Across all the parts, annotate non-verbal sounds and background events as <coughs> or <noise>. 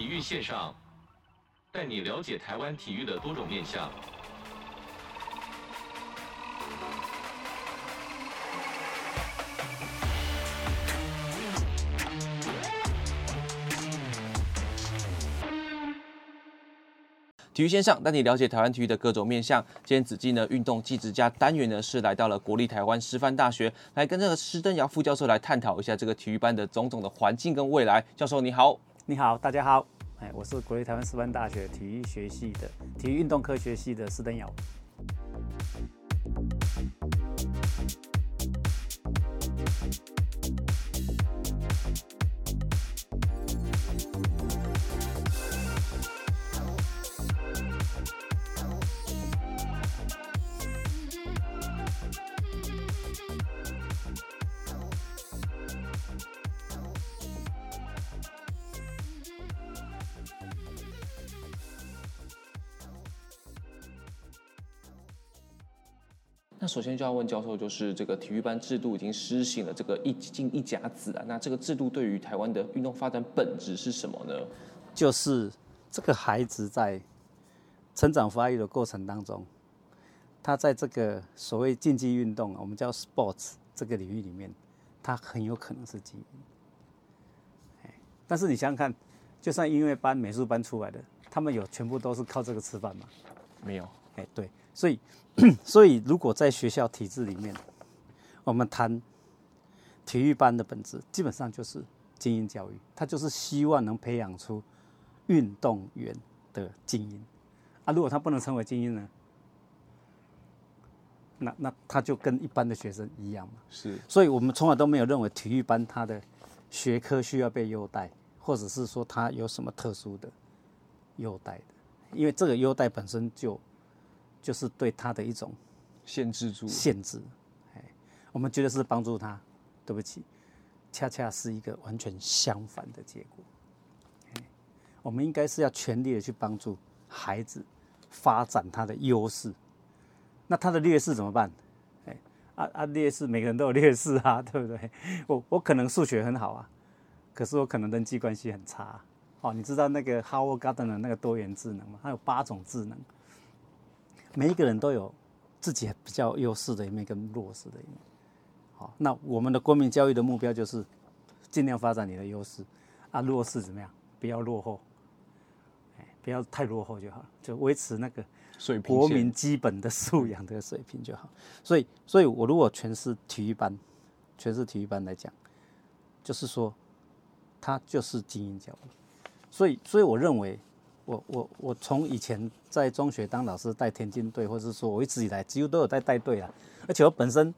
体育线上，带你了解台湾体育的多种面向。体育线上带你了解台湾体育的各种面向。今天子记呢，运动技职家单元呢是来到了国立台湾师范大学，来跟这个施登尧副教授来探讨一下这个体育班的种种的环境跟未来。教授你好，你好，大家好，哎，我是国立台湾师范大学体育学系的体育运动科学系的施登尧。首先就要问教授，就是这个体育班制度已经施行了这个一进一甲子啊，那这个制度对于台湾的运动发展本质是什么呢？就是这个孩子在成长发育的过程当中，他在这个所谓竞技运动，我们叫 sports 这个领域里面，他很有可能是精英。但是你想想看，就算音乐班、美术班出来的，他们有全部都是靠这个吃饭吗？没有。哎，对，所以。<clears throat> 所以，如果在学校体制里面，我们谈体育班的本质，基本上就是精英教育。他就是希望能培养出运动员的精英啊。如果他不能成为精英呢？那那他就跟一般的学生一样嘛。是。所以我们从来都没有认为体育班他的学科需要被优待，或者是说他有什么特殊的优待的，因为这个优待本身就。就是对他的一种限制住限制，哎，我们觉得是帮助他，对不起，恰恰是一个完全相反的结果。我们应该是要全力的去帮助孩子发展他的优势，那他的劣势怎么办？哎，啊啊，劣势每个人都有劣势啊，<laughs> 对不对？我我可能数学很好啊，可是我可能人际关系很差。哦，你知道那个 Howard Gardner 那个多元智能吗？他有八种智能。每一个人都有自己比较优势的一面跟弱势的一面。好，那我们的国民教育的目标就是尽量发展你的优势，啊，弱势怎么样？不要落后，哎，不要太落后就好，就维持那个水平，国民基本的素养的水平就好。所以，所以我如果全是体育班，全是体育班来讲，就是说，它就是精英教育。所以，所以我认为。我我我从以前在中学当老师带田径队，或者是说我一直以来几乎都有在带队啊，而且我本身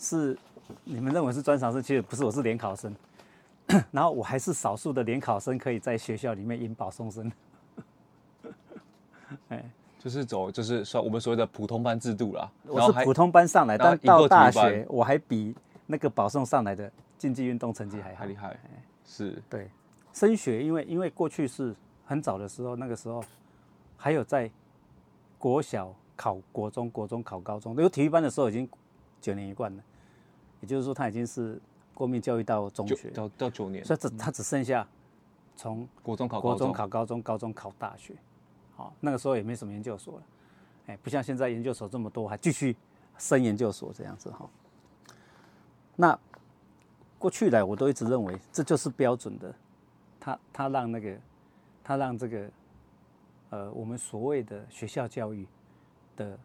是你们认为是专长生，其实不是，我是联考生，<coughs> 然后我还是少数的联考生可以在学校里面引保送生，<laughs> 哎，就是走就是说我们所谓的普通班制度啦。我是普通班上来，但到大学我还比那个保送上来的竞技运动成绩还还厉害，是。对。升学，因为因为过去是。很早的时候，那个时候还有在国小考国中，国中考高中。那个体育班的时候已经九年一贯了，也就是说他已经是国民教育到中学到到九年，所以只他只剩下从国中考国中考高中，高中考大学。好，那个时候也没什么研究所了，哎，不像现在研究所这么多，还继续升研究所这样子哈。那过去来我都一直认为这就是标准的，他他让那个。他让这个，呃，我们所谓的学校教育的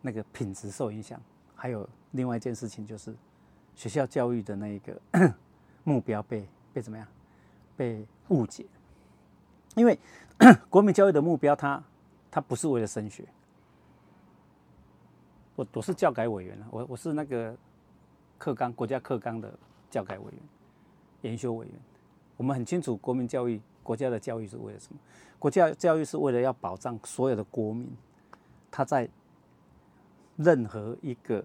那个品质受影响，还有另外一件事情就是，学校教育的那个 <coughs> 目标被被怎么样？被误解。因为 <coughs> 国民教育的目标它，它不是为了升学。我我是教改委员，我我是那个课纲国家课纲的教改委员、研修委员，我们很清楚国民教育。国家的教育是为了什么？国家教育是为了要保障所有的国民，他在任何一个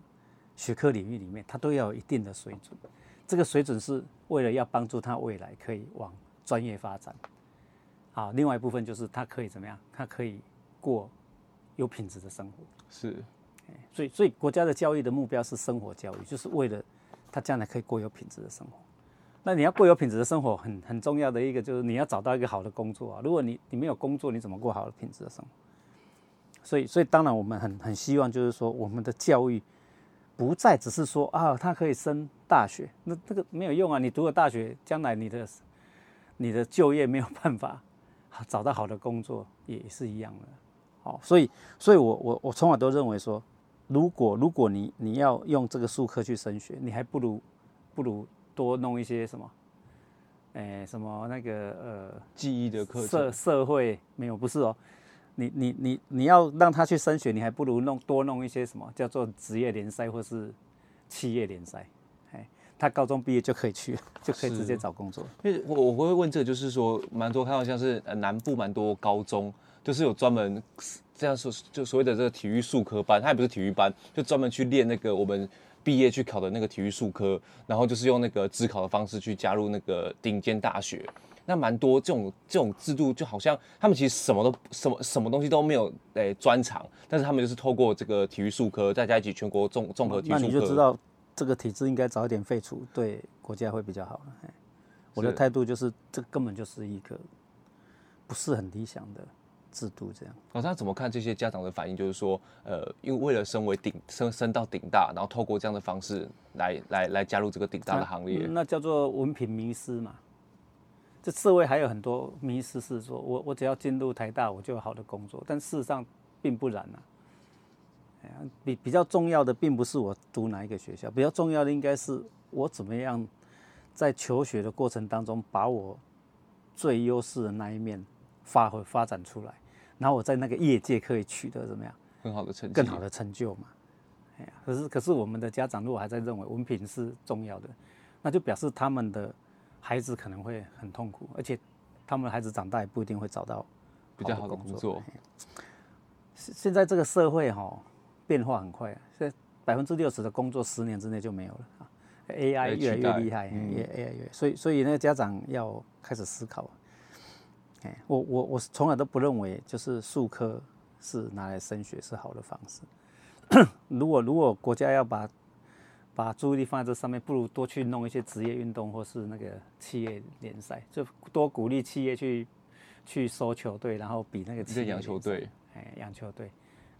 学科领域里面，他都要有一定的水准。这个水准是为了要帮助他未来可以往专业发展。好，另外一部分就是他可以怎么样？他可以过有品质的生活。是，所以所以国家的教育的目标是生活教育，就是为了他将来可以过有品质的生活。那你要过有品质的生活很，很重要的一个就是你要找到一个好的工作啊。如果你你没有工作，你怎么过好的品质的生活？所以所以当然我们很很希望就是说我们的教育不再只是说啊，他可以升大学，那这个没有用啊。你读了大学，将来你的你的就业没有办法找到好的工作，也是一样的。好，所以所以我我我从来都认为说，如果如果你你要用这个术科去升学，你还不如不如。多弄一些什么，哎、欸，什么那个呃，记忆的课程，社社会没有，不是哦，你你你你要让他去升学，你还不如弄多弄一些什么叫做职业联赛或是企业联赛，哎，他高中毕业就可以去，<laughs> 就可以直接找工作。因为我我会问这个，就是说蛮多看到像是南部蛮多高中，就是有专门这样说，就所谓的这个体育术科班，它也不是体育班，就专门去练那个我们。毕业去考的那个体育术科，然后就是用那个自考的方式去加入那个顶尖大学，那蛮多这种这种制度，就好像他们其实什么都什么什么东西都没有诶专长，但是他们就是透过这个体育术科，大家一起全国综综合体育术科，那你就知道这个体制应该早一点废除，对国家会比较好。我的态度就是，这根本就是一个不是很理想的。制度这样，老师他怎么看这些家长的反应？就是说，呃，因为为了升为顶升升到顶大，然后透过这样的方式来来来加入这个顶大的行列，那，那叫做文凭迷失嘛。这社会还有很多迷失是说，我我只要进入台大，我就有好的工作，但事实上并不然啊。比比较重要的并不是我读哪一个学校，比较重要的应该是我怎么样在求学的过程当中，把我最优势的那一面。发挥发展出来，然后我在那个业界可以取得怎么样？很好的成更好的成就嘛？哎呀，可是可是我们的家长如果还在认为文凭是重要的，那就表示他们的孩子可能会很痛苦，而且他们的孩子长大也不一定会找到比较好的工作。现现在这个社会哈变化很快啊，现在百分之六十的工作十年之内就没有了。啊，AI 越来越厉害，也 AI 越，所以所以那个家长要开始思考。哎，我我我从来都不认为就是术科是拿来升学是好的方式。如果如果国家要把把注意力放在这上面，不如多去弄一些职业运动或是那个企业联赛，就多鼓励企业去去收球队，然后比那个企业养球队，哎，养球队，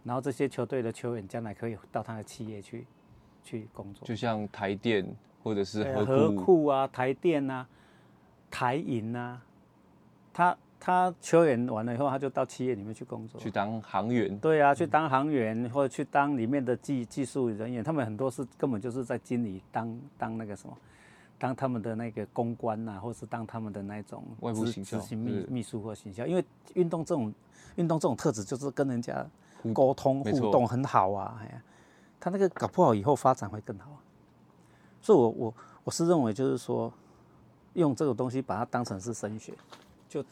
然后这些球队的球员将来可以到他的企业去去工作，就像台电或者是合和库啊、台电啊、台银啊，他。他球员完了以后，他就到企业里面去工作，去当航员。对啊，去当航员或者去当里面的技技术人员。他们很多是根本就是在经理当当那个什么，当他们的那个公关呐、啊，或是当他们的那种外部行执行秘秘书或行销。因为运动这种运动这种特质，就是跟人家沟通互动很好啊。哎呀，他那个搞不好以后发展会更好。所以我我我是认为就是说，用这个东西把它当成是升学，就。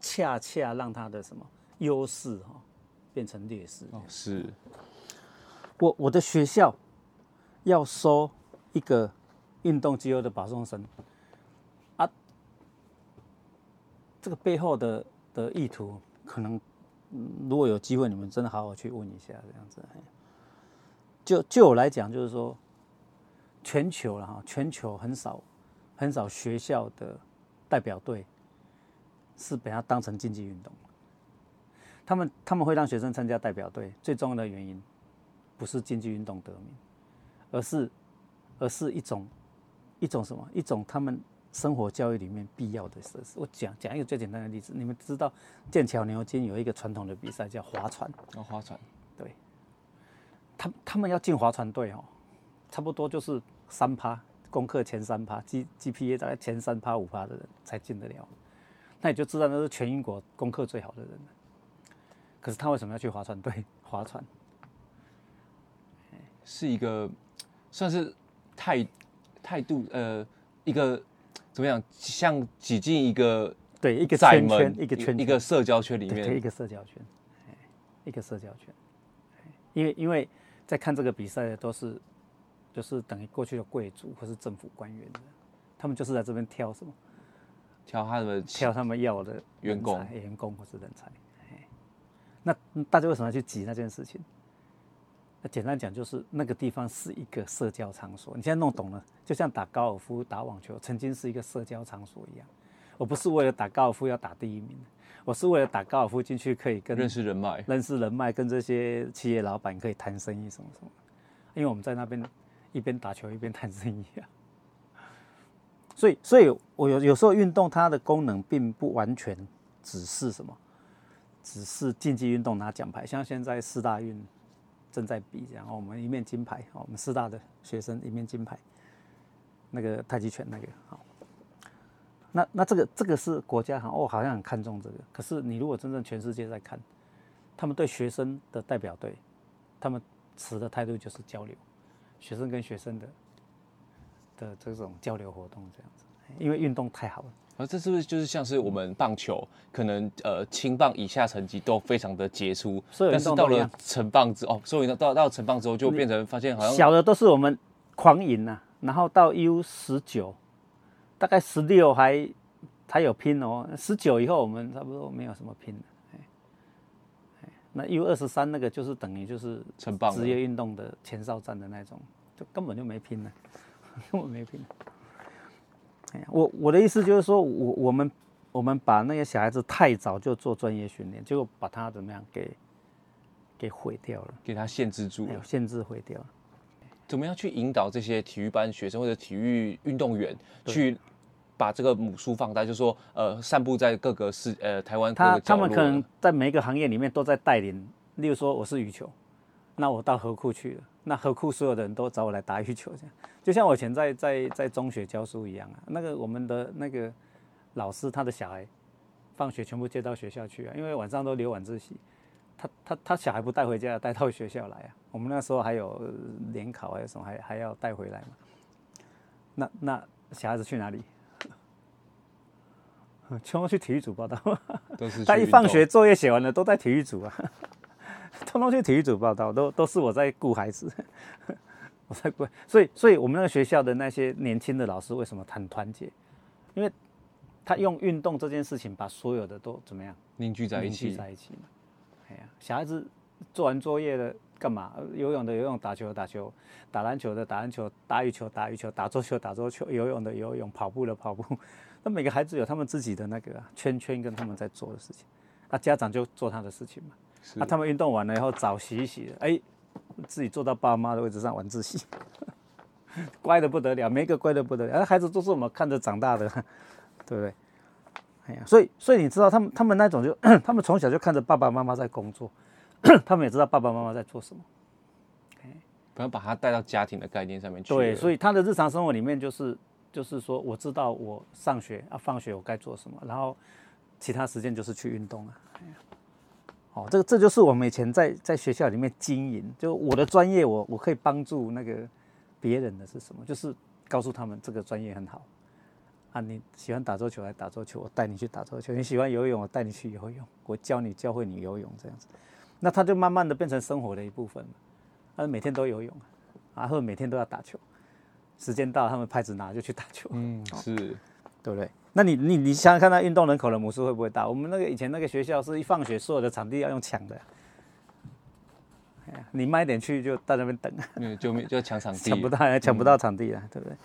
恰恰让他的什么优势哈变成劣势哦，是我我的学校要收一个运动机构的保送生啊，这个背后的的意图可能，如果有机会，你们真的好好去问一下这样子。就就我来讲，就是说全球了哈，全球很少很少学校的代表队。是把它当成竞技运动，他们他们会让学生参加代表队，最重要的原因不是竞技运动得名，而是而是一种一种什么？一种他们生活教育里面必要的设施。我讲讲一个最简单的例子，你们知道剑桥牛津有一个传统的比赛叫划船，哦，划船，对，他他们要进划船队哦，差不多就是三趴功课前三趴，G GPA 大概前三趴五趴的人才进得了。那你就知道那是全英国功课最好的人了。可是他为什么要去划船队划船？是一个算是态态度呃一个怎么样？像挤进一个对一个圈圈一个圈圈一个社交圈里面，一个社交圈，一个社交圈。因为因为在看这个比赛的都是就是等于过去的贵族或是政府官员的，他们就是在这边挑什么？挑他们挑他们要的员工，员工或是人才。那大家为什么要去挤那件事情？那简单讲就是那个地方是一个社交场所。你现在弄懂了，就像打高尔夫、打网球，曾经是一个社交场所一样。我不是为了打高尔夫要打第一名，我是为了打高尔夫进去可以跟认识人脉，认识人脉，跟这些企业老板可以谈生意什么什么。因为我们在那边一边打球一边谈生意啊。所以，所以我有有时候运动它的功能并不完全只是什么，只是竞技运动拿奖牌。像现在四大运正在比，然后我们一面金牌，我们四大的学生一面金牌，那个太极拳那个好。那那这个这个是国家好哦，好像很看重这个。可是你如果真正全世界在看，他们对学生的代表队，他们持的态度就是交流，学生跟学生的。的这种交流活动这样子，因为运动太好了。而这是不是就是像是我们棒球，可能呃青棒以下成绩都非常的杰出，但是到了成棒之哦，所以到到到成棒之后就变成发现好像小的都是我们狂赢呐，然后到 U 十九，大概十六还还有拼哦，十九以后我们差不多没有什么拼了。那 U 二十三那个就是等于就是成棒职业运动的前哨战的那种，就根本就没拼了。<laughs> 我没病。哎呀，我我的意思就是说，我我们我们把那些小孩子太早就做专业训练，结果把他怎么样给给毁掉了，给他限制住了，限制毁掉了。怎么样去引导这些体育班学生或者体育运动员去把这个母数放大？就是说，呃，散布在各个市呃台湾各个。他他们可能在每一个行业里面都在带领。例如说，我是羽球。那我到河库去了，那何苦所有的人都找我来打羽球，这样就像我以前在在在中学教书一样啊。那个我们的那个老师，他的小孩放学全部接到学校去啊，因为晚上都留晚自习，他他他小孩不带回家，带到学校来啊。我们那时候还有联考还有什么，还还要带回来嘛。那那小孩子去哪里？<laughs> 全部去体育组报到，他一放学作业写完了，都在体育组啊。通通去体育组报道，都都是我在顾孩子，<laughs> 我在顾，所以所以我们那个学校的那些年轻的老师为什么很团结？因为他用运动这件事情把所有的都怎么样凝聚在一起，凝聚在一起嘛。哎呀，小孩子做完作业的干嘛？游泳的游泳，打球的打球，打篮球的打篮球，打羽球打羽球，打桌球打桌球，游泳的游泳，跑步的跑步。<laughs> 那每个孩子有他们自己的那个圈圈跟他们在做的事情，那家长就做他的事情嘛。那、啊、他们运动完了以后，澡洗一洗，哎、欸，自己坐到爸妈的位置上晚自习，<laughs> 乖的不得了，每一个乖的不得了。孩子都是我们看着长大的，<laughs> 对不对？哎呀，所以所以你知道，他们他们那种就，<coughs> 他们从小就看着爸爸妈妈在工作，<coughs> 他们也知道爸爸妈妈在做什么。不要把他带到家庭的概念上面去。对，所以他的日常生活里面就是就是说，我知道我上学啊，放学我该做什么，然后其他时间就是去运动啊。哦，这个这就是我们以前在在学校里面经营，就我的专业我，我我可以帮助那个别人的是什么？就是告诉他们这个专业很好。啊，你喜欢打桌球来打桌球，我带你去打桌球；你喜欢游泳，我带你去游泳，我教你教会你游泳这样子，那他就慢慢的变成生活的一部分了。他每天都游泳，啊，或者每天都要打球，时间到他们拍子拿就去打球，嗯，是，对不对？那你你你想想看，那运动人口的母数会不会大？我们那个以前那个学校是一放学，所有的场地要用抢的。你慢一点去，就到那边等。嗯，就就抢场地，<laughs> 抢不到，抢不到场地了，对不对？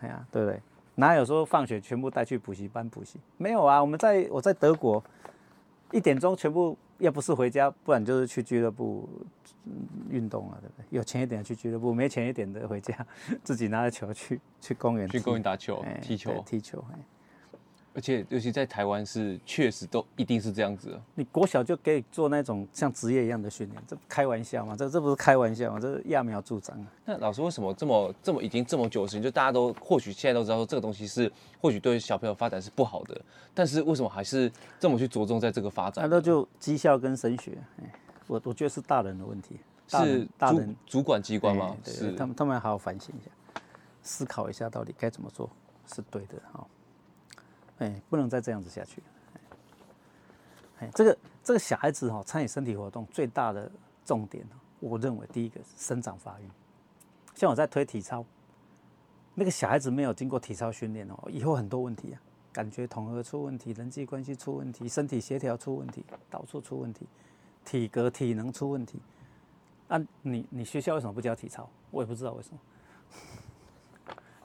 哎呀，对不对？哪有说放学全部带去补习班补习？没有啊，我们在我在德国，一点钟全部要不是回家，不然就是去俱乐部运动了，对不对？有钱一点去俱乐部，没钱一点的回家，自己拿着球去去公园，去公园打球、哎、踢球、踢球。而且，尤其在台湾是确实都一定是这样子。你国小就可以做那种像职业一样的训练，这开玩笑吗？这这不是开玩笑吗？这是揠苗助长啊！那老师为什么这么这么已经这么久的时间，就大家都或许现在都知道说这个东西是或许对小朋友发展是不好的，但是为什么还是这么去着重在这个发展？那就绩效跟升学，我我觉得是大人的问题，是大人主管机关吗？对，是他们他们要好好反省一下，思考一下到底该怎么做是对的哈。哎，不能再这样子下去。哎，这个这个小孩子哈，参与身体活动最大的重点，我认为第一个是生长发育。像我在推体操，那个小孩子没有经过体操训练哦，以后很多问题啊，感觉统合出问题，人际关系出问题，身体协调出问题，到处出问题，体格体能出问题。啊，你你学校为什么不教体操？我也不知道为什么。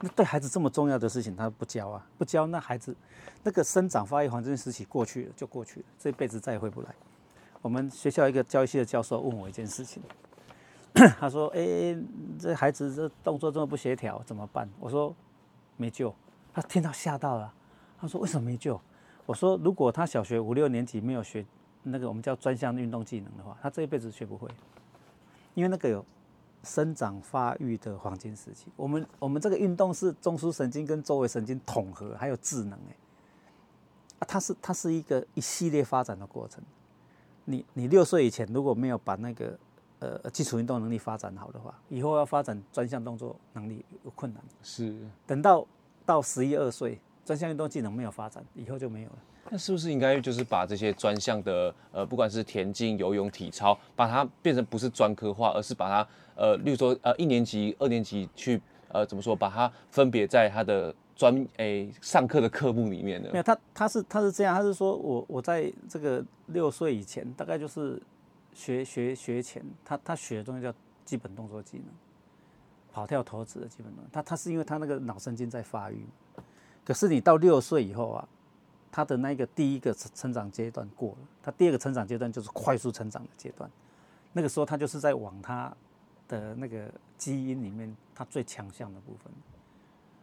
那对孩子这么重要的事情，他不教啊，不教，那孩子那个生长发育黄金时期过去了就过去了，这辈子再也回不来。我们学校一个教育系的教授问我一件事情，<coughs> 他说：“哎，这孩子这动作这么不协调，怎么办？”我说：“没救。”他听到吓到了，他说：“为什么没救？”我说：“如果他小学五六年级没有学那个我们叫专项运动技能的话，他这一辈子学不会，因为那个有生长发育的黄金时期。我们我们这个运动是中枢神经跟周围神经统合，还有智能，哎，啊，它是它是一个一系列发展的过程。”你你六岁以前如果没有把那个呃基础运动能力发展好的话，以后要发展专项动作能力有困难。是，等到到十一二岁，专项运动技能没有发展，以后就没有了。那是不是应该就是把这些专项的呃，不管是田径、游泳、体操，把它变成不是专科化，而是把它呃，例如说呃一年级、二年级去呃怎么说，把它分别在它的。专诶、上课的科目里面的没有他，他是他是这样，他是说我我在这个六岁以前，大概就是学学学前，他他学的东西叫基本动作技能，跑跳投掷的基本动作。他他是因为他那个脑神经在发育，可是你到六岁以后啊，他的那个第一个成长阶段过了，他第二个成长阶段就是快速成长的阶段，那个时候他就是在往他的那个基因里面他最强项的部分。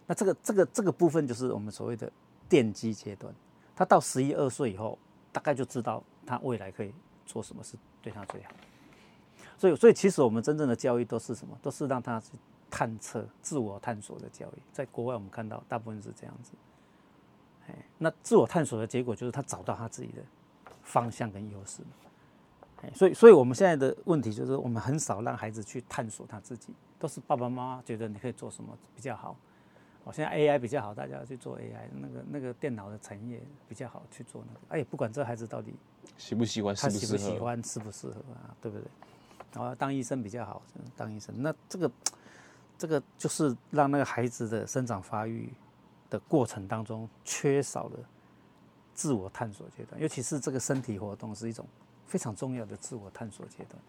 那这个这个这个部分就是我们所谓的奠基阶段，他到十一二岁以后，大概就知道他未来可以做什么是对他最好。所以，所以其实我们真正的教育都是什么？都是让他去探测、自我探索的教育。在国外，我们看到大部分是这样子。哎，那自我探索的结果就是他找到他自己的方向跟优势。哎，所以，所以我们现在的问题就是，我们很少让孩子去探索他自己，都是爸爸妈妈觉得你可以做什么比较好。哦，现在 AI 比较好，大家去做 AI，那个那个电脑的产业比较好去做那个。哎，不管这孩子到底喜不喜欢，他喜不喜欢，适不适合啊？对不对？然后当医生比较好，当医生。那这个这个就是让那个孩子的生长发育的过程当中缺少了自我探索阶段，尤其是这个身体活动是一种非常重要的自我探索阶段。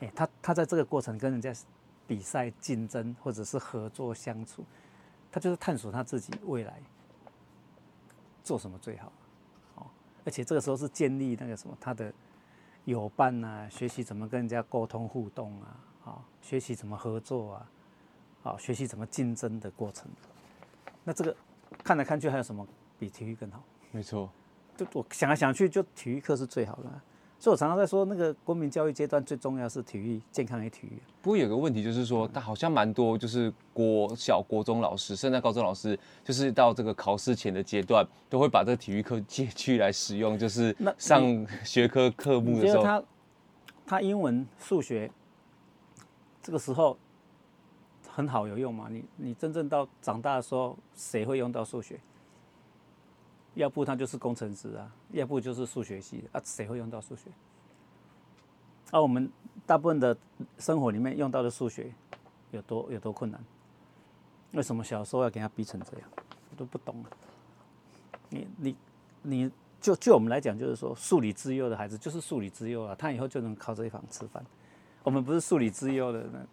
哎，他他在这个过程跟人家比赛竞争，或者是合作相处。他就是探索他自己未来做什么最好，哦，而且这个时候是建立那个什么他的友伴啊，学习怎么跟人家沟通互动啊，啊，学习怎么合作啊，啊，学习怎么竞争的过程。那这个看来看去还有什么比体育更好？没错，就我想来想去，就体育课是最好的。所以我常常在说，那个国民教育阶段最重要是体育健康与体育。不过有个问题就是说，他好像蛮多，就是国小、国中老师，甚至高中老师，就是到这个考试前的阶段，都会把这个体育课借去来使用，就是上学科科目的时候。他他英文、数学这个时候很好有用吗？你你真正到长大的时候，谁会用到数学？要不他就是工程师啊，要不就是数学系啊，谁会用到数学？而、啊、我们大部分的生活里面用到的数学有多有多困难？为什么小时候要给他逼成这样？我都不懂。你你你就就我们来讲，就是说数理之优的孩子就是数理之优啊，他以后就能靠这一方吃饭。我们不是数理之优的，人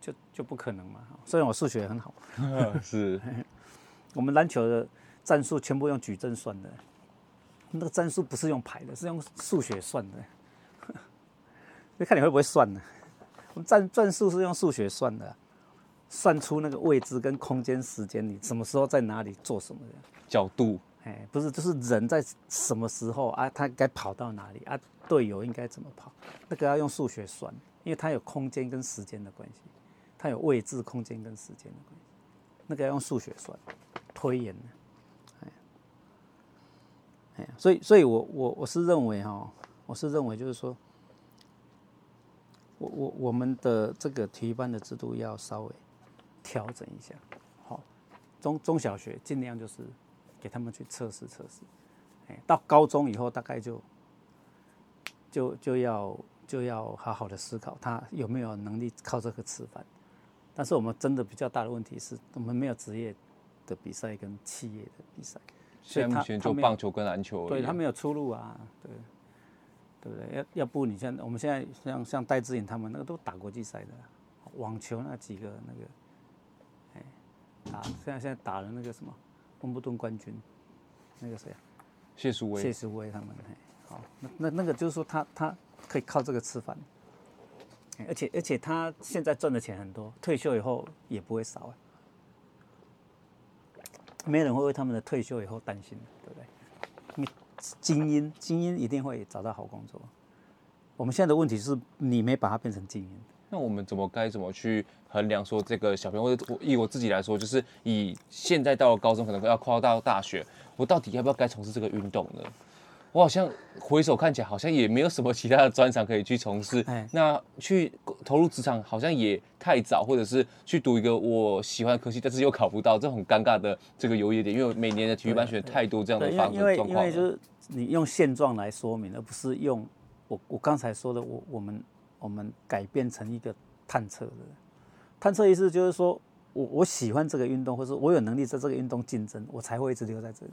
就就不可能嘛。虽然我数学很好，<laughs> 是 <laughs> 我们篮球的。战术全部用矩阵算的，那个战术不是用排的，是用数学算的。<laughs> 就看你会不会算呢？我们战战术是用数学算的，算出那个位置跟空间、时间，你什么时候在哪里做什么的角度？哎，不是，就是人在什么时候啊？他该跑到哪里啊？队友应该怎么跑？那个要用数学算，因为它有空间跟时间的关系，它有位置、空间跟时间的关系，那个要用数学算，推演的。哎所以，所以我我我是认为哈，我是认为就是说，我我我们的这个体育班的制度要稍微调整一下，好，中中小学尽量就是给他们去测试测试，哎，到高中以后大概就就就要就要好好的思考他有没有能力靠这个吃饭，但是我们真的比较大的问题是我们没有职业的比赛跟企业的比赛。现在目前就棒球跟篮球，对他没有出路啊，对。对不对？要要不你像我们现在像像戴志颖他们那个都打国际赛的，网球那几个那个，哎，打现在现在打了那个什么温布顿冠军，那个谁啊？谢淑薇。谢淑薇他们，好，那那那个就是说他他可以靠这个吃饭，而且而且他现在赚的钱很多，退休以后也不会少啊，没人会为他们的退休以后担心，对不对？你精英精英一定会找到好工作。我们现在的问题是你没把它变成精英。那我们怎么该怎么去衡量说这个小朋友，我以我自己来说，就是以现在到了高中，可能要跨到大学，我到底要不要该从事这个运动呢？我好像回首看起来，好像也没有什么其他的专长可以去从事。那去投入职场好像也太早，或者是去读一个我喜欢的科系，但是又考不到，这很尴尬的这个优越点。因为每年的体育班选太多这样的方式状况。因为因为就是你用现状来说明，而不是用我我刚才说的，我我们我们改变成一个探测的。探测意思就是说我我喜欢这个运动，或者我有能力在这个运动竞争，我才会一直留在这里。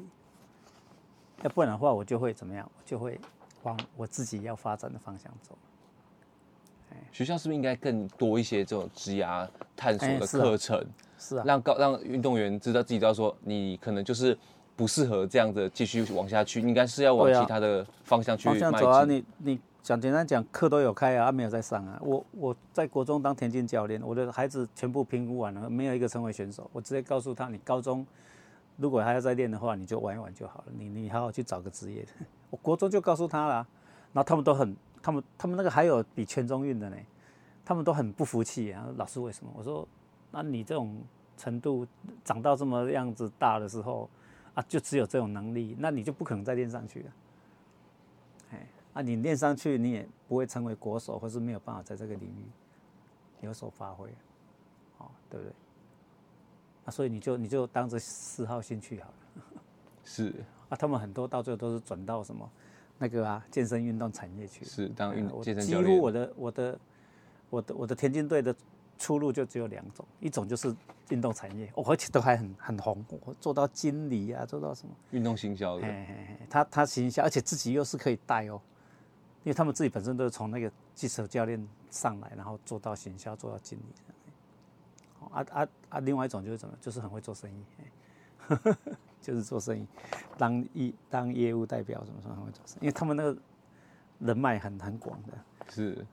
要不然的话，我就会怎么样？我就会往我自己要发展的方向走。学校是不是应该更多一些这种职涯探索的课程？是啊，让高让运动员知道自己知道说，你可能就是不适合这样的继续往下去，应该是要往其他的方向去走啊！你你讲简单讲，课都有开啊，没有在上啊。我我在国中当田径教练，我的孩子全部评估完了，没有一个成为选手。我直接告诉他，你高中。如果还要再练的话，你就玩一玩就好了。你你好好去找个职业的。<laughs> 我国中就告诉他了，然后他们都很，他们他们那个还有比全中运的呢，他们都很不服气啊。老师为什么？我说，那你这种程度长到这么样子大的时候啊，就只有这种能力，那你就不可能再练上去了。哎，啊，你练上去你也不会成为国手，或是没有办法在这个领域有所发挥，哦，对不对？啊、所以你就你就当着嗜好兴趣好了，<laughs> 是啊，他们很多到最后都是转到什么那个啊健身运动产业去，是当运健身教练。几乎我的我的我的我的田径队的出路就只有两种，一种就是运动产业，哦，而且都还很很红，我做到经理啊，做到什么运动行销的，嘿嘿嘿，他他行销，而且自己又是可以带哦，因为他们自己本身都是从那个基础教练上来，然后做到行销，做到经理。啊啊啊！另外一种就是怎么？就是很会做生意，<laughs> 就是做生意，当一当业务代表什么什么很会做生意，因为他们那个人脉很很广的。是，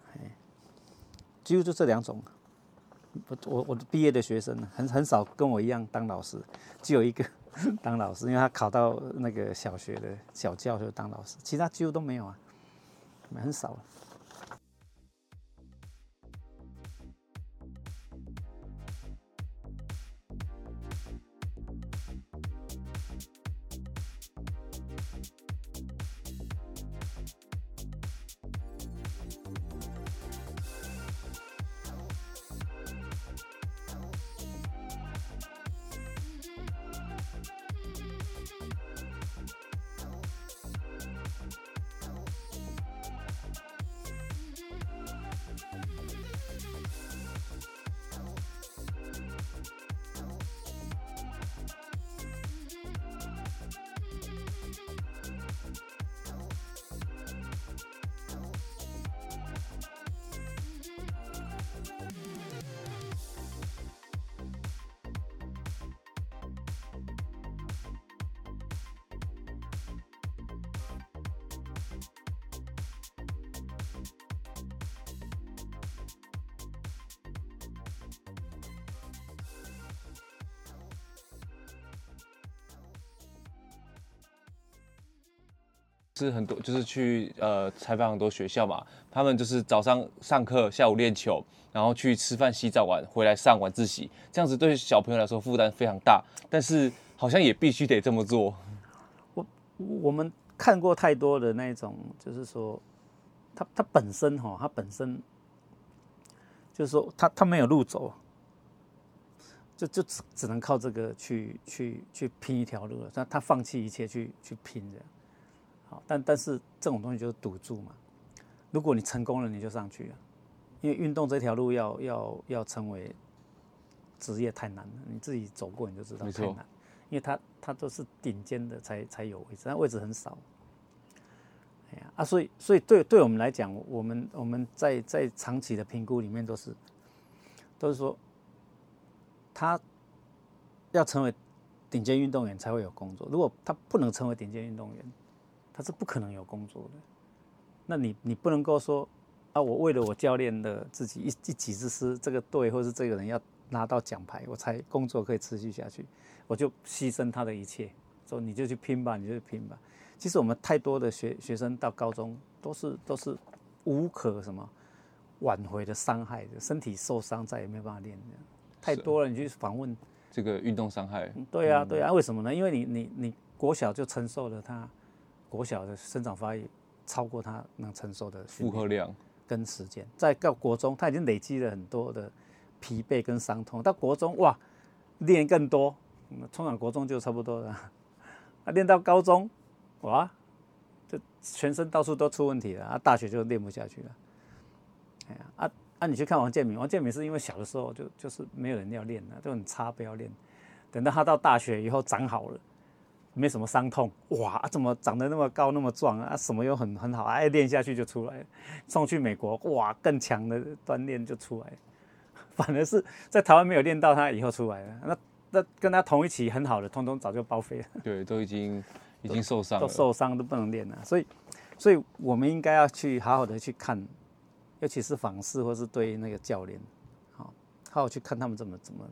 几乎就这两种。我我我毕业的学生很很少跟我一样当老师，只有一个 <laughs> 当老师，因为他考到那个小学的小教就当老师，其他几乎都没有啊，很少。是很多，就是去呃采访很多学校嘛，他们就是早上上课，下午练球，然后去吃饭、洗澡完回来上晚自习，这样子对小朋友来说负担非常大，但是好像也必须得这么做。我我们看过太多的那种，就是说他他本身哈，他本身就是说他他没有路走，就就只只能靠这个去去去拼一条路了，他他放弃一切去去拼这样。但但是这种东西就是赌注嘛，如果你成功了，你就上去了，因为运动这条路要要要成为职业太难了，你自己走过你就知道太难，因为他他都是顶尖的才才有位置，但位置很少。哎呀啊，所以所以对对我们来讲，我们我们在在长期的评估里面都是都是说，他要成为顶尖运动员才会有工作。如果他不能成为顶尖运动员，他是不可能有工作的。那你你不能够说啊，我为了我教练的自己一一己之私，这个队或是这个人要拿到奖牌，我才工作可以持续下去，我就牺牲他的一切，说你就去拼吧，你就去拼吧。其实我们太多的学学生到高中都是都是无可什么挽回的伤害的，身体受伤再也没有办法练的，太多了。你去访问这个运动伤害，对啊对啊，为什么呢？因为你你你国小就承受了他国小的生长发育超过他能承受的负荷量跟时间，在到国中他已经累积了很多的疲惫跟伤痛，到国中哇练更多，通常国中就差不多了，啊练到高中。哇，就全身到处都出问题了啊！大学就练不下去了。哎呀，啊啊！你去看王建民，王建民是因为小的时候就就是没有人要练了，就很差，不要练。等到他到大学以后长好了，没什么伤痛，哇！怎么长得那么高那么壮啊？什么又很很好，哎，练下去就出来了。送去美国，哇，更强的锻炼就出来了。<laughs> 反而是在台湾没有练到他以后出来了，那那跟他同一期很好的，通通早就报废了。对，<laughs> 都已经。已经受伤，都受伤都不能练了，所以，所以我们应该要去好好的去看，尤其是访视或是对那个教练，好，好好去看他们怎么怎么，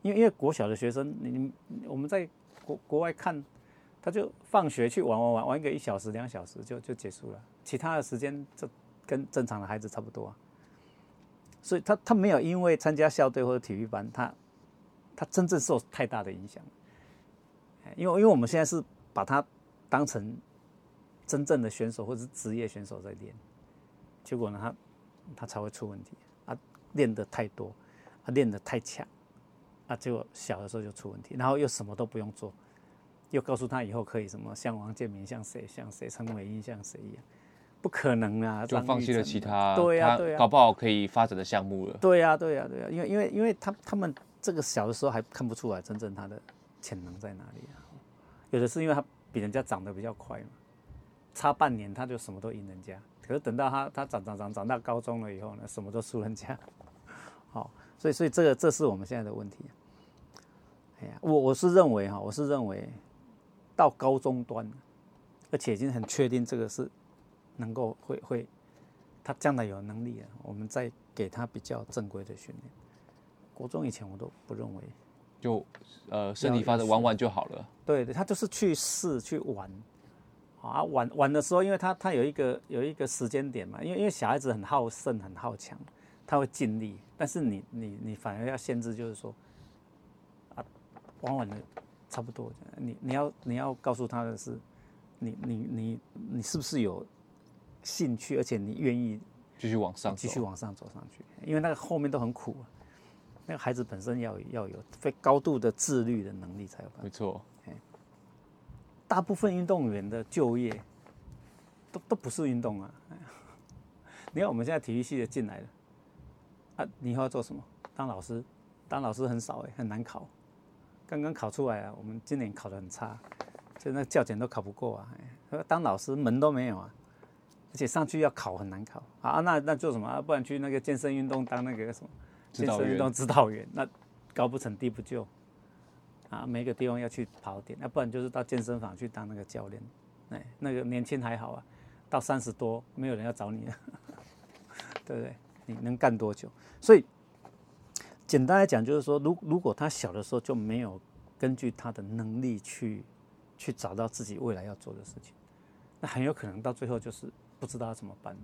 因为因为国小的学生，你我们在国国外看，他就放学去玩玩玩玩个一小时两小时就就结束了，其他的时间就跟正常的孩子差不多啊，所以他他没有因为参加校队或者体育班，他他真正受太大的影响，因为因为我们现在是。把他当成真正的选手或者是职业选手在练，结果呢，他他才会出问题啊！练得太多，啊，练得太强，啊，结果小的时候就出问题，然后又什么都不用做，又告诉他以后可以什么像王建民、像谁、像谁、陈伟英、像谁一样，不可能啊！就放弃了其他，对呀对呀，搞不好可以发展的项目了。对呀对呀对呀，因为因为因为他他们这个小的时候还看不出来真正他的潜能在哪里啊。有的是因为他比人家长得比较快嘛，差半年他就什么都赢人家。可是等到他他长长长长到高中了以后呢，什么都输人家。<laughs> 好，所以所以这个这是我们现在的问题。哎呀，我我是认为哈，我是认为到高中端，而且已经很确定这个是能够会会，他将来有能力啊，我们再给他比较正规的训练。国中以前我都不认为。就呃身体发展玩玩就好了。对对，他就是去试去玩，啊玩玩的时候，因为他他有一个有一个时间点嘛，因为因为小孩子很好胜很好强，他会尽力，但是你你你反而要限制，就是说啊往往的差不多，你你要你要告诉他的是，你你你你是不是有兴趣，而且你愿意继续往上继续往上走上去，因为那个后面都很苦啊。那个孩子本身要要有非高度的自律的能力才有办法。没错，大部分运动员的就业都都不是运动啊。<laughs> 你看我们现在体育系的进来了，啊，你以后要做什么？当老师？当老师很少哎，很难考。刚刚考出来啊，我们今年考得很差，就那教检都考不过啊。当老师门都没有啊，而且上去要考很难考啊。那那做什么？不然去那个健身运动当那个什么？健身运动指导员，那高不成低不就，啊，每个地方要去跑点，那不然就是到健身房去当那个教练，哎，那个年轻还好啊，到三十多没有人要找你了，<laughs> 对不对？你能干多久？所以简单来讲就是说，如如果他小的时候就没有根据他的能力去去找到自己未来要做的事情，那很有可能到最后就是不知道怎么办。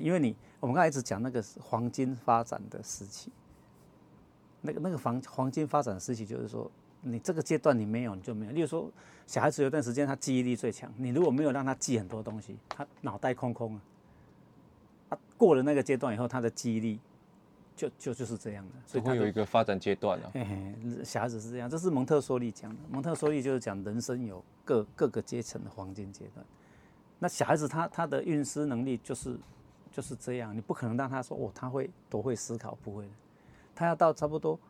因为你，我们刚才一直讲那个黄金发展的时期，那个那个黄黄金发展的时期，就是说你这个阶段你没有，你就没有。例如说，小孩子有段时间他记忆力最强，你如果没有让他记很多东西，他脑袋空空啊。他过了那个阶段以后，他的记忆力就就就是这样的。所以他会有一个发展阶段啊。嘿嘿，小孩子是这样，这是蒙特梭利讲的。蒙特梭利就是讲人生有各各个阶层的黄金阶段。那小孩子他他的运思能力就是。就是这样，你不可能让他说哦，他会多会思考，不会的。他要到差不多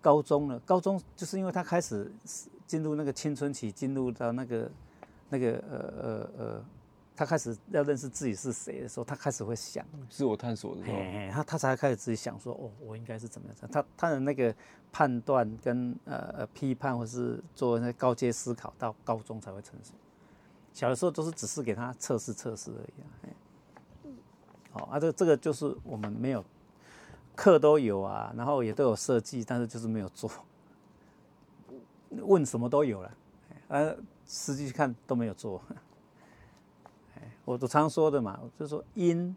高中了，高中就是因为他开始进入那个青春期，进入到那个那个呃呃呃他开始要认识自己是谁的时候，他开始会想自我探索的时候，他他才开始自己想说，哦，我应该是怎么样？他他的那个判断跟呃批判或是做那高阶思考，到高中才会成熟。小的时候都是只是给他测试测试而已啊。好啊，这这个就是我们没有课都有啊，然后也都有设计，但是就是没有做。问什么都有了，呃，实际去看都没有做。我都常说的嘛，就是说因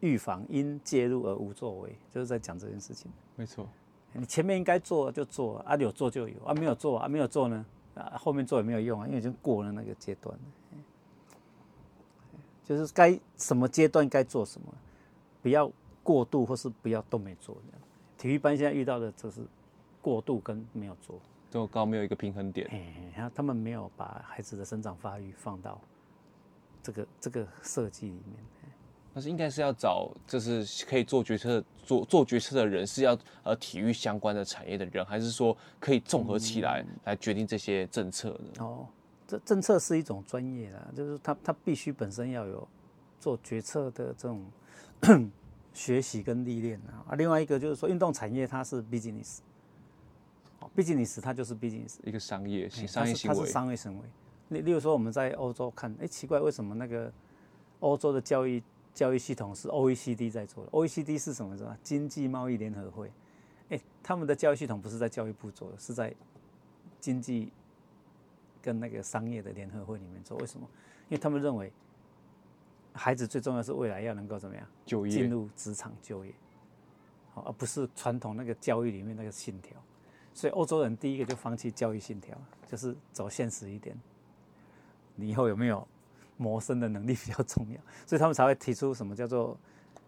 预防因介入而无作为，就是在讲这件事情。没错，你前面应该做就做啊，有做就有啊，没有做啊，没有做呢啊，后面做也没有用啊，因为已经过了那个阶段了。就是该什么阶段该做什么，不要过度或是不要都没做。体育班现在遇到的就是过度跟没有做，都高没有一个平衡点。然后他们没有把孩子的生长发育放到。这个这个设计里面，但是应该是要找，就是可以做决策、做做决策的人，是要呃体育相关的产业的人，还是说可以综合起来来决定这些政策呢？嗯、哦，这政策是一种专业啦，就是他他必须本身要有做决策的这种 <clears throat> 学习跟历练啊。啊，另外一个就是说，运动产业它是 business，哦，business 它就是 business，一个商业商业行为，它是商业行为。例例如说，我们在欧洲看，哎，奇怪，为什么那个欧洲的教育教育系统是 OECD 在做的？OECD 是什么？是吧？经济贸易联合会，哎，他们的教育系统不是在教育部做的，是在经济跟那个商业的联合会里面做。为什么？因为他们认为孩子最重要是未来要能够怎么样？就业，进入职场就业，好，而不是传统那个教育里面那个信条。所以欧洲人第一个就放弃教育信条，就是走现实一点。你以后有没有谋生的能力比较重要，所以他们才会提出什么叫做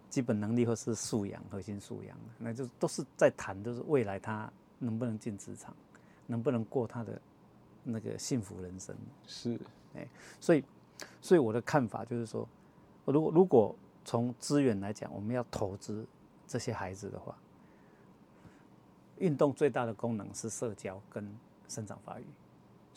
基本能力或是素养、核心素养，那就都是在谈，就是未来他能不能进职场，能不能过他的那个幸福人生。是，哎，所以，所以我的看法就是说，如果如果从资源来讲，我们要投资这些孩子的话，运动最大的功能是社交跟生长发育。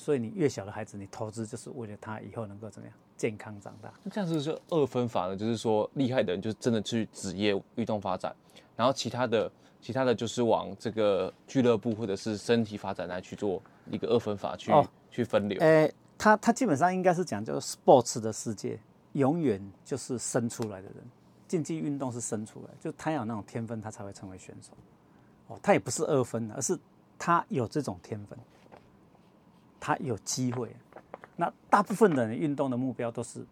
所以你越小的孩子，你投资就是为了他以后能够怎么样健康长大。那这样子就二分法呢？就是说厉害的人就真的去职业运动发展，然后其他的其他的就是往这个俱乐部或者是身体发展来去做一个二分法去、哦、去分流。诶，他他基本上应该是讲，就是 sports 的世界永远就是生出来的人，竞技运动是生出来，就他有那种天分，他才会成为选手。哦，他也不是二分的，而是他有这种天分。他有机会，那大部分的人运动的目标都是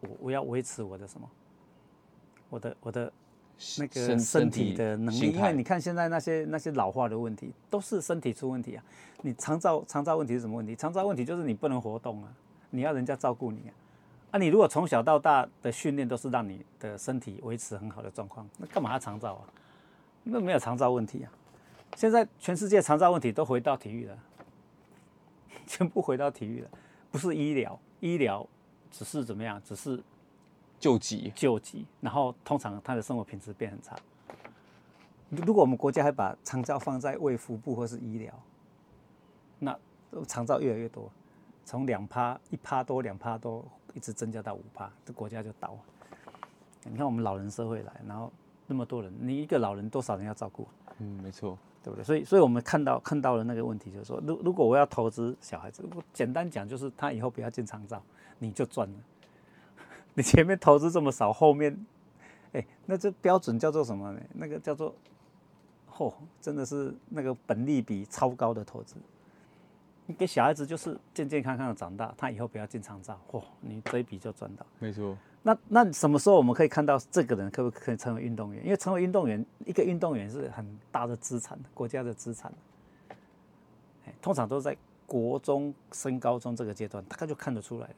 我我要维持我的什么，我的我的那个身体的能力，因为你看现在那些那些老化的问题都是身体出问题啊。你长照长照问题是什么问题？长照问题就是你不能活动啊，你要人家照顾你啊。啊，你如果从小到大的训练都是让你的身体维持很好的状况，那干嘛要长照啊？那没有长照问题啊。现在全世界长照问题都回到体育了。<laughs> 全部回到体育了，不是医疗，医疗只是怎么样？只是救急，救急。然后通常他的生活品质变很差。如果我们国家还把长照放在卫福部或是医疗，那长照越来越多，从两趴一趴多两趴多，一直增加到五趴，这国家就倒了。你看我们老人社会来，然后那么多人，你一个老人多少人要照顾？嗯，没错。对不对？所以，所以我们看到看到了那个问题，就是说，如如果我要投资小孩子，我简单讲就是他以后不要进长照，你就赚了。<laughs> 你前面投资这么少，后面，哎，那这标准叫做什么呢？那个叫做，嚯、真的是那个本利比超高的投资。你给小孩子就是健健康康的长大，他以后不要进长照，嚯、你这一笔就赚到。没错。那那什么时候我们可以看到这个人可不可以成为运动员？因为成为运动员，一个运动员是很大的资产，国家的资产。通常都是在国中升高中这个阶段，大概就看得出来。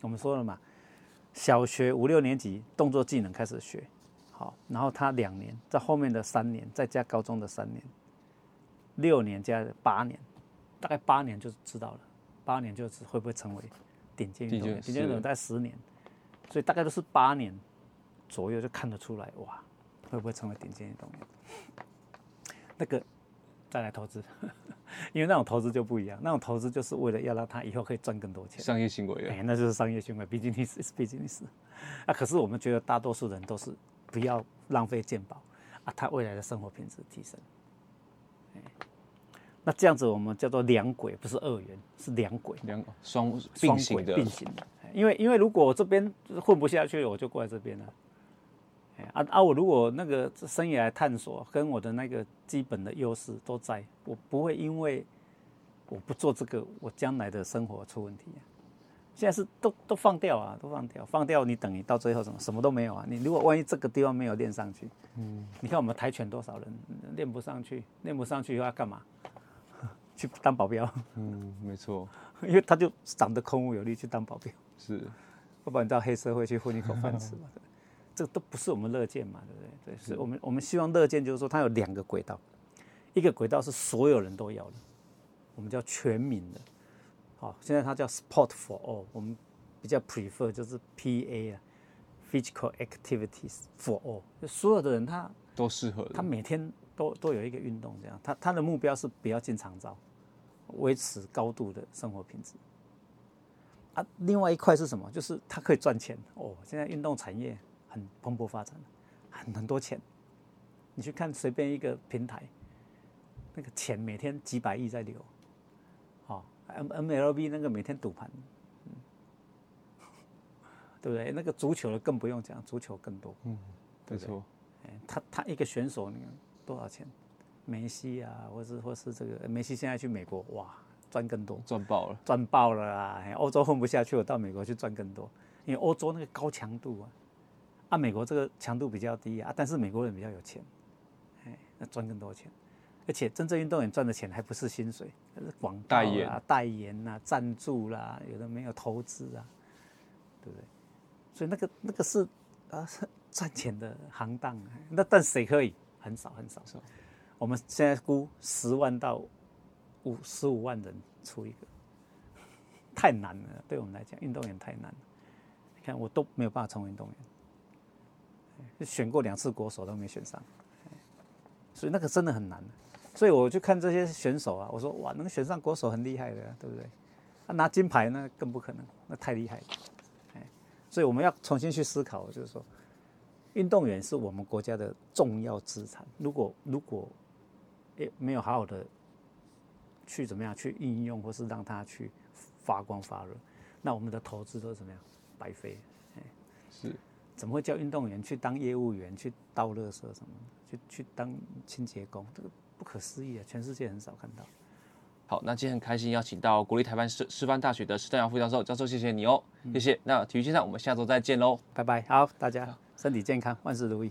我们说了嘛，小学五六年级动作技能开始学，好，然后他两年，在后面的三年再加高中的三年，六年加八年，大概八年就知道了，八年就是会不会成为顶尖运动员？顶尖运动员大概十年。所以大概都是八年左右就看得出来，哇，会不会成为顶尖运动员？<laughs> 那个再来投资，<laughs> 因为那种投资就不一样，那种投资就是为了要让他以后可以赚更多钱。商业行为，哎，那就是商业行为，毕竟你是毕竟你是，啊，可是我们觉得大多数人都是不要浪费健保啊，他未来的生活品质提升。那这样子我们叫做两轨，不是二元，是两轨，两双并行的，并行的。因为因为如果我这边混不下去，我就过来这边了。啊啊！我如果那个生涯探索跟我的那个基本的优势都在，我不会因为我不做这个，我将来的生活出问题。现在是都都放掉啊，都放掉，放掉你等于到最后什么什么都没有啊！你如果万一这个地方没有练上去，嗯，你看我们跆拳多少人练不上去，练不上去又要干嘛？去当保镖，嗯，没错，<laughs> 因为他就长得空无有力，去当保镖，是，要不然到黑社会去混一口饭吃嘛，<laughs> 这个都不是我们乐见嘛，对不对？对，是我们我们希望乐见就是说，它有两个轨道，一个轨道是所有人都要的，我们叫全民的，好，现在它叫 Sport for All，我们比较 prefer 就是 PA 啊，Physical Activities for All，就所有的人他都适合，他每天都都有一个运动，这样，他他的目标是不要进长照。维持高度的生活品质啊，另外一块是什么？就是它可以赚钱哦。现在运动产业很蓬勃发展，很很多钱。你去看随便一个平台，那个钱每天几百亿在流。哦，M MLB 那个每天赌盘，嗯，<laughs> 对不对？那个足球的更不用讲，足球更多。嗯，没错。哎，他他一个选手，你看多少钱？梅西啊，或是或是这个梅西现在去美国，哇，赚更多，赚爆了，赚爆了啊！欧洲混不下去，我到美国去赚更多，因为欧洲那个高强度啊，啊，美国这个强度比较低啊，但是美国人比较有钱，哎，那赚更多钱，而且真正运动员赚的钱还不是薪水，而是广告啊、代言啊、赞助啦，有的没有投资啊，对不对？所以那个那个是啊赚钱的行当啊，那但谁可以？很少很少。我们现在估十万到五十五万人出一个，太难了。对我们来讲，运动员太难了。你看，我都没有办法成为运动员，选过两次国手都没选上，所以那个真的很难。所以我就看这些选手啊，我说哇，能选上国手很厉害的，对不对？啊，拿金牌那更不可能，那太厉害了。所以我们要重新去思考，就是说，运动员是我们国家的重要资产。如果如果也没有好好的去怎么样去应用，或是让它去发光发热，那我们的投资都是怎么样白费？是，怎么会叫运动员去当业务员去倒垃圾什么，去去当清洁工？这个不可思议啊！全世界很少看到。好，那今天很开心邀请到国立台湾师师范大学的施正尧副教授，教授谢谢你哦，谢谢。那体育先生我们下周再见喽，拜拜。好，大家身体健康，万事如意。